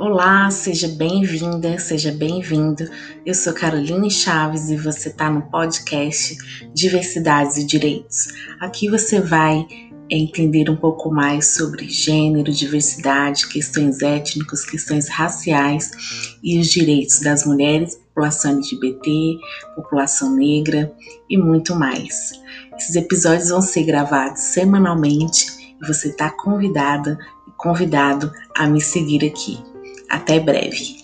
Olá, seja bem-vinda, seja bem-vindo. Eu sou Caroline Chaves e você está no podcast Diversidades e Direitos. Aqui você vai entender um pouco mais sobre gênero, diversidade, questões étnicas, questões raciais e os direitos das mulheres, população LGBT, população negra e muito mais. Esses episódios vão ser gravados semanalmente e você está convidada e convidado a me seguir aqui. Até breve!